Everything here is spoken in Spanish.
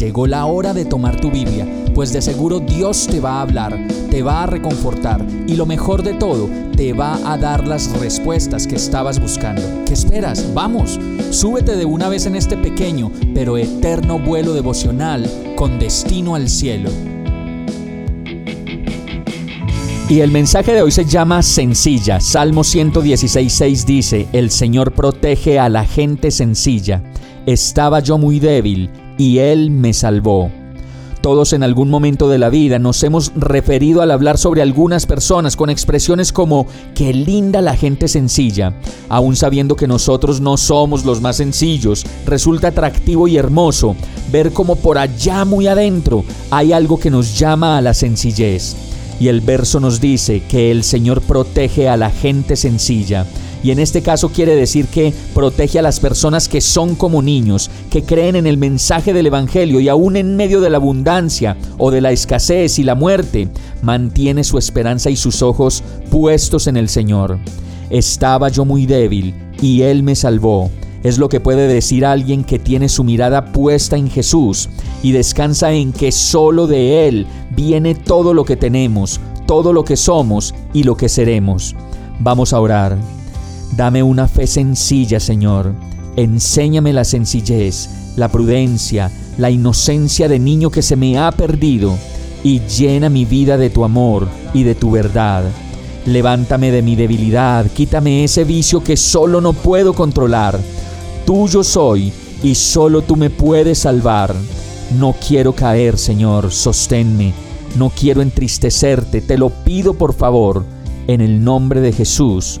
Llegó la hora de tomar tu Biblia, pues de seguro Dios te va a hablar, te va a reconfortar y lo mejor de todo, te va a dar las respuestas que estabas buscando. ¿Qué esperas? Vamos, súbete de una vez en este pequeño pero eterno vuelo devocional con destino al cielo. Y el mensaje de hoy se llama Sencilla. Salmo 116.6 dice, El Señor protege a la gente sencilla. Estaba yo muy débil y Él me salvó. Todos en algún momento de la vida nos hemos referido al hablar sobre algunas personas con expresiones como qué linda la gente sencilla, aun sabiendo que nosotros no somos los más sencillos, resulta atractivo y hermoso ver como por allá muy adentro hay algo que nos llama a la sencillez. Y el verso nos dice que el Señor protege a la gente sencilla. Y en este caso quiere decir que protege a las personas que son como niños, que creen en el mensaje del Evangelio y aún en medio de la abundancia o de la escasez y la muerte, mantiene su esperanza y sus ojos puestos en el Señor. Estaba yo muy débil y Él me salvó. Es lo que puede decir alguien que tiene su mirada puesta en Jesús y descansa en que solo de Él viene todo lo que tenemos, todo lo que somos y lo que seremos. Vamos a orar. Dame una fe sencilla, Señor. Enséñame la sencillez, la prudencia, la inocencia de niño que se me ha perdido y llena mi vida de tu amor y de tu verdad. Levántame de mi debilidad, quítame ese vicio que solo no puedo controlar. Tuyo soy y solo tú me puedes salvar. No quiero caer, Señor, sosténme. No quiero entristecerte, te lo pido por favor, en el nombre de Jesús.